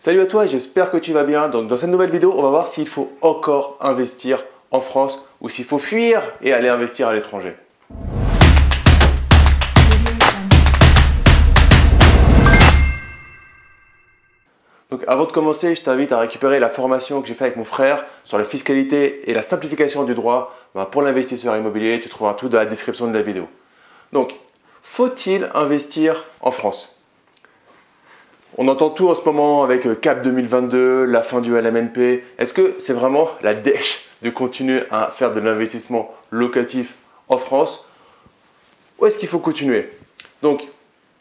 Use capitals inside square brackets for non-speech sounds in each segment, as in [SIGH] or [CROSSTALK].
Salut à toi j'espère que tu vas bien. Donc dans cette nouvelle vidéo, on va voir s'il faut encore investir en France ou s'il faut fuir et aller investir à l'étranger. Donc avant de commencer, je t'invite à récupérer la formation que j'ai faite avec mon frère sur la fiscalité et la simplification du droit ben, pour l'investisseur immobilier. Tu trouveras tout dans la description de la vidéo. Donc, faut-il investir en France? On entend tout en ce moment avec euh, CAP 2022, la fin du LMNP. Est-ce que c'est vraiment la dèche de continuer à faire de l'investissement locatif en France? Ou est-ce qu'il faut continuer? Donc,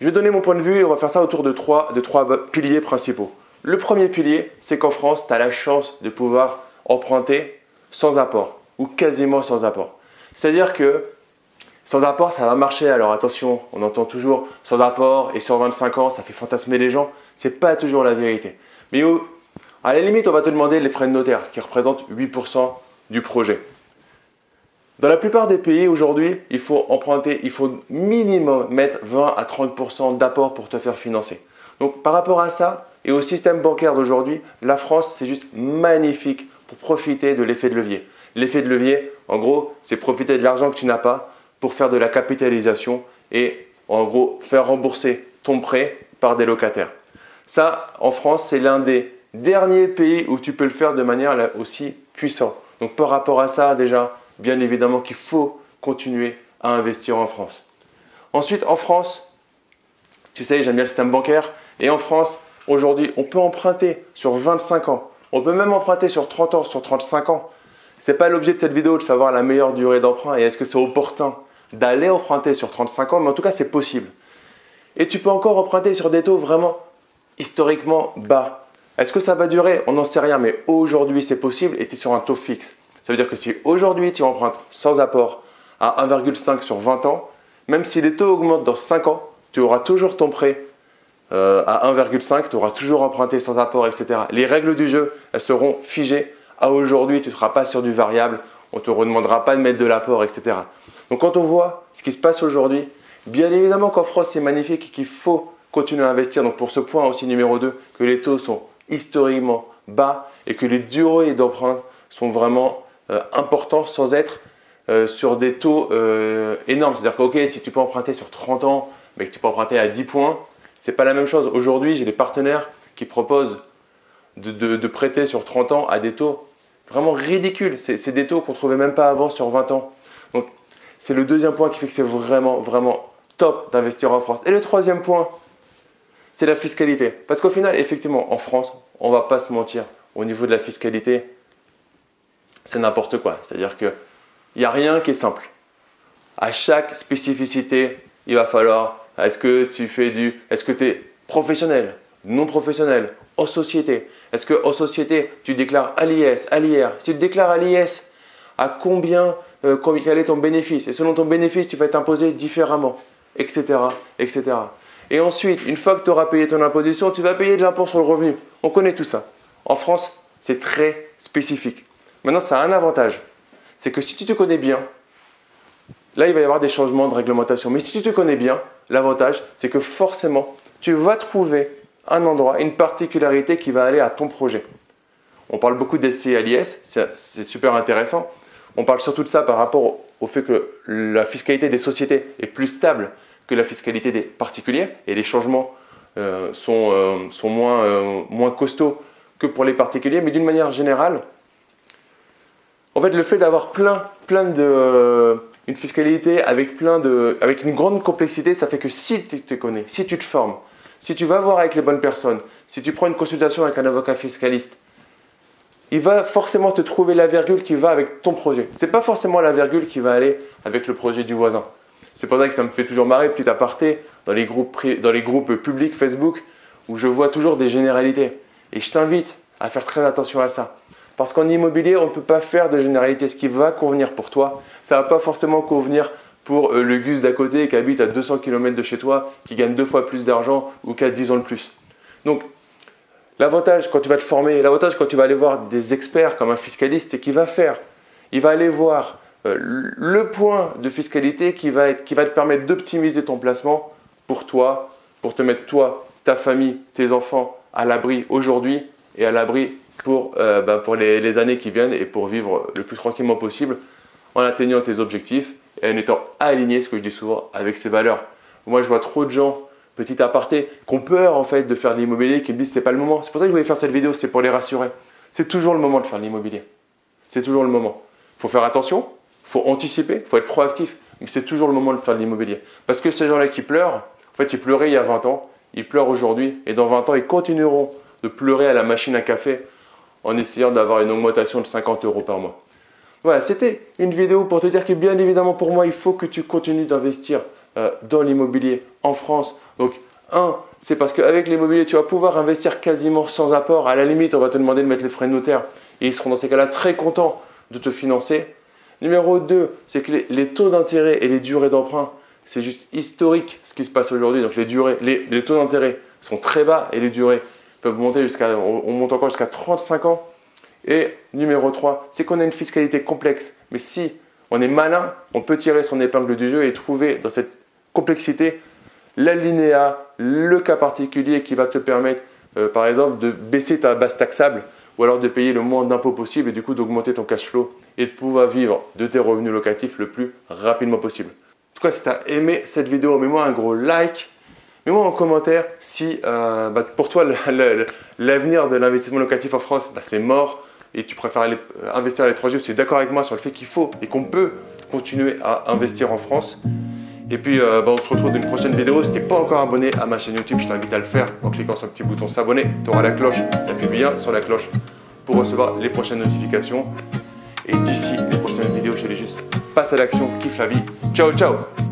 je vais donner mon point de vue et on va faire ça autour de trois, de trois piliers principaux. Le premier pilier, c'est qu'en France, tu as la chance de pouvoir emprunter sans apport ou quasiment sans apport. C'est-à-dire que sans apport, ça va marcher. Alors attention, on entend toujours sans apport et sur 25 ans, ça fait fantasmer les gens. Ce n'est pas toujours la vérité. Mais à la limite, on va te demander les frais de notaire, ce qui représente 8% du projet. Dans la plupart des pays aujourd'hui, il faut emprunter, il faut minimum mettre 20 à 30% d'apport pour te faire financer. Donc par rapport à ça et au système bancaire d'aujourd'hui, la France, c'est juste magnifique pour profiter de l'effet de levier. L'effet de levier, en gros, c'est profiter de l'argent que tu n'as pas pour faire de la capitalisation et en gros faire rembourser ton prêt par des locataires. Ça, en France, c'est l'un des derniers pays où tu peux le faire de manière aussi puissante. Donc par rapport à ça, déjà, bien évidemment qu'il faut continuer à investir en France. Ensuite, en France, tu sais, j'aime bien le système bancaire. Et en France, aujourd'hui, on peut emprunter sur 25 ans. On peut même emprunter sur 30 ans, sur 35 ans. Ce n'est pas l'objet de cette vidéo de savoir la meilleure durée d'emprunt et est-ce que c'est opportun d'aller emprunter sur 35 ans, mais en tout cas, c'est possible. Et tu peux encore emprunter sur des taux vraiment historiquement bas. Est-ce que ça va durer? On n'en sait rien, mais aujourd'hui, c'est possible et tu es sur un taux fixe. Ça veut dire que si aujourd'hui, tu empruntes sans apport à 1,5 sur 20 ans, même si les taux augmentent dans 5 ans, tu auras toujours ton prêt euh, à 1,5, tu auras toujours emprunté sans apport, etc. Les règles du jeu, elles seront figées. À aujourd'hui, tu ne seras pas sur du variable, on ne te redemandera pas de mettre de l'apport, etc. Donc quand on voit ce qui se passe aujourd'hui, bien évidemment qu'en France c'est magnifique et qu'il faut continuer à investir. Donc pour ce point aussi numéro 2, que les taux sont historiquement bas et que les durées d'emprunt sont vraiment euh, importants sans être euh, sur des taux euh, énormes. C'est-à-dire que si tu peux emprunter sur 30 ans, mais que tu peux emprunter à 10 points, c'est pas la même chose. Aujourd'hui, j'ai des partenaires qui proposent de, prêter sur 30 ans à des taux vraiment ridicules. C'est des taux qu'on ne trouvait même pas avant sur 20 ans. C'est le deuxième point qui fait que c'est vraiment, vraiment top d'investir en France. Et le troisième point, c'est la fiscalité. Parce qu'au final, effectivement, en France, on va pas se mentir, au niveau de la fiscalité, c'est n'importe quoi. C'est-à-dire qu'il n'y a rien qui est simple. À chaque spécificité, il va falloir, est-ce que tu fais du, est-ce que tu es professionnel, non professionnel, en société? Est-ce que en société, tu déclares à l'IS, à l'IR Si tu déclares à l'IS, à combien euh, est ton bénéfice. Et selon ton bénéfice, tu vas être imposé différemment, etc., etc. Et ensuite, une fois que tu auras payé ton imposition, tu vas payer de l'impôt sur le revenu. On connaît tout ça. En France, c'est très spécifique. Maintenant, ça a un avantage. C'est que si tu te connais bien, là, il va y avoir des changements de réglementation. Mais si tu te connais bien, l'avantage, c'est que forcément, tu vas trouver un endroit, une particularité qui va aller à ton projet. On parle beaucoup des CLIS, c'est super intéressant. On parle surtout de ça par rapport au fait que la fiscalité des sociétés est plus stable que la fiscalité des particuliers et les changements euh, sont, euh, euh, moins costauds que pour les particuliers. Mais d'une manière générale, en fait, le fait d'avoir plein, plein de, une fiscalité avec, plein de, avec une grande complexité, ça fait que si tu te connais, si tu te formes, si tu vas voir avec les bonnes personnes, si tu prends une consultation avec un avocat fiscaliste, il va forcément te trouver la virgule qui va avec ton projet. Ce n'est pas forcément la virgule qui va aller avec le projet du voisin. C'est pour ça que ça me fait toujours marrer, petit aparté, dans les groupes, dans les groupes publics Facebook, où je vois toujours des généralités. Et je t'invite à faire très attention à ça. Parce qu'en immobilier, on ne peut pas faire de généralité. Ce qui va convenir pour toi, ça ne va pas forcément convenir pour euh, le Gus d'à côté qui habite à 200 km de chez toi, qui gagne deux fois plus d'argent ou qui a 10 ans de plus. Donc, L'avantage quand tu vas te former, l'avantage quand tu vas aller voir des experts comme un fiscaliste, c'est qu'il va faire, il va aller voir euh, le point de fiscalité qui va, te permettre d'optimiser ton placement pour toi, pour te mettre toi, ta famille, tes enfants à l'abri aujourd'hui et à l'abri pour, euh, bah, pour les, les, années qui viennent et pour vivre le plus tranquillement possible en atteignant tes objectifs et en étant aligné, ce que je dis souvent, avec ses valeurs. Moi, je vois trop de gens, petit aparté, qui ont peur en fait de faire de l'immobilier, qui me disent c'est pas le moment. C'est pour ça que je voulais faire cette vidéo, c'est pour les rassurer. C'est toujours le moment de faire de l'immobilier. C'est toujours le moment. Il faut faire attention, il faut anticiper, il faut être proactif, mais c'est toujours le moment de faire de l'immobilier. Parce que ces gens-là qui pleurent, en fait, ils pleuraient il y a 20 ans, ils pleurent aujourd'hui, et dans 20 ans, ils continueront de pleurer à la machine à café en essayant d'avoir une augmentation de 50 euros par mois. Voilà, c'était une vidéo pour te dire que bien évidemment pour moi, il faut que tu continues d'investir euh, dans l'immobilier en France. Donc, un, c'est parce qu'avec l'immobilier, tu vas pouvoir investir quasiment sans apport. À la limite, on va te demander de mettre les frais de notaire et ils seront dans ces cas-là très contents de te financer. Numéro 2, c'est que les, taux d'intérêt et les durées d'emprunt, c'est juste historique ce qui se passe aujourd'hui. Donc les, durées, les, taux d'intérêt sont très bas et les durées peuvent monter jusqu'à, on monte encore jusqu'à 35 ans. Et numéro 3, c'est qu'on a une fiscalité complexe. Mais si on est malin, on peut tirer son épingle du jeu et trouver dans cette complexité l'alinéa, le cas particulier qui va te permettre, euh, par exemple, de baisser ta base taxable ou alors de payer le moins d'impôts possible et du coup d'augmenter ton cash flow et de pouvoir vivre de tes revenus locatifs le plus rapidement possible. En tout cas, si tu as aimé cette vidéo, mets-moi un gros like. Mets-moi en commentaire si euh, bah, pour toi [LAUGHS] l'avenir de l'investissement locatif en France, bah, c'est mort et tu préfères aller euh, investir à l'étranger, tu es d'accord avec moi sur le fait qu'il faut et qu'on peut continuer à investir en France. Et puis, euh, bah, on se retrouve dans une prochaine vidéo. Si tu n'es pas encore abonné à ma chaîne YouTube, je t'invite à le faire en cliquant sur le petit bouton s'abonner. Tu auras la cloche. Tu appuies bien sur la cloche pour recevoir les prochaines notifications. Et d'ici les prochaines vidéos, je te dis juste, passe à l'action, kiffe la vie. Ciao, ciao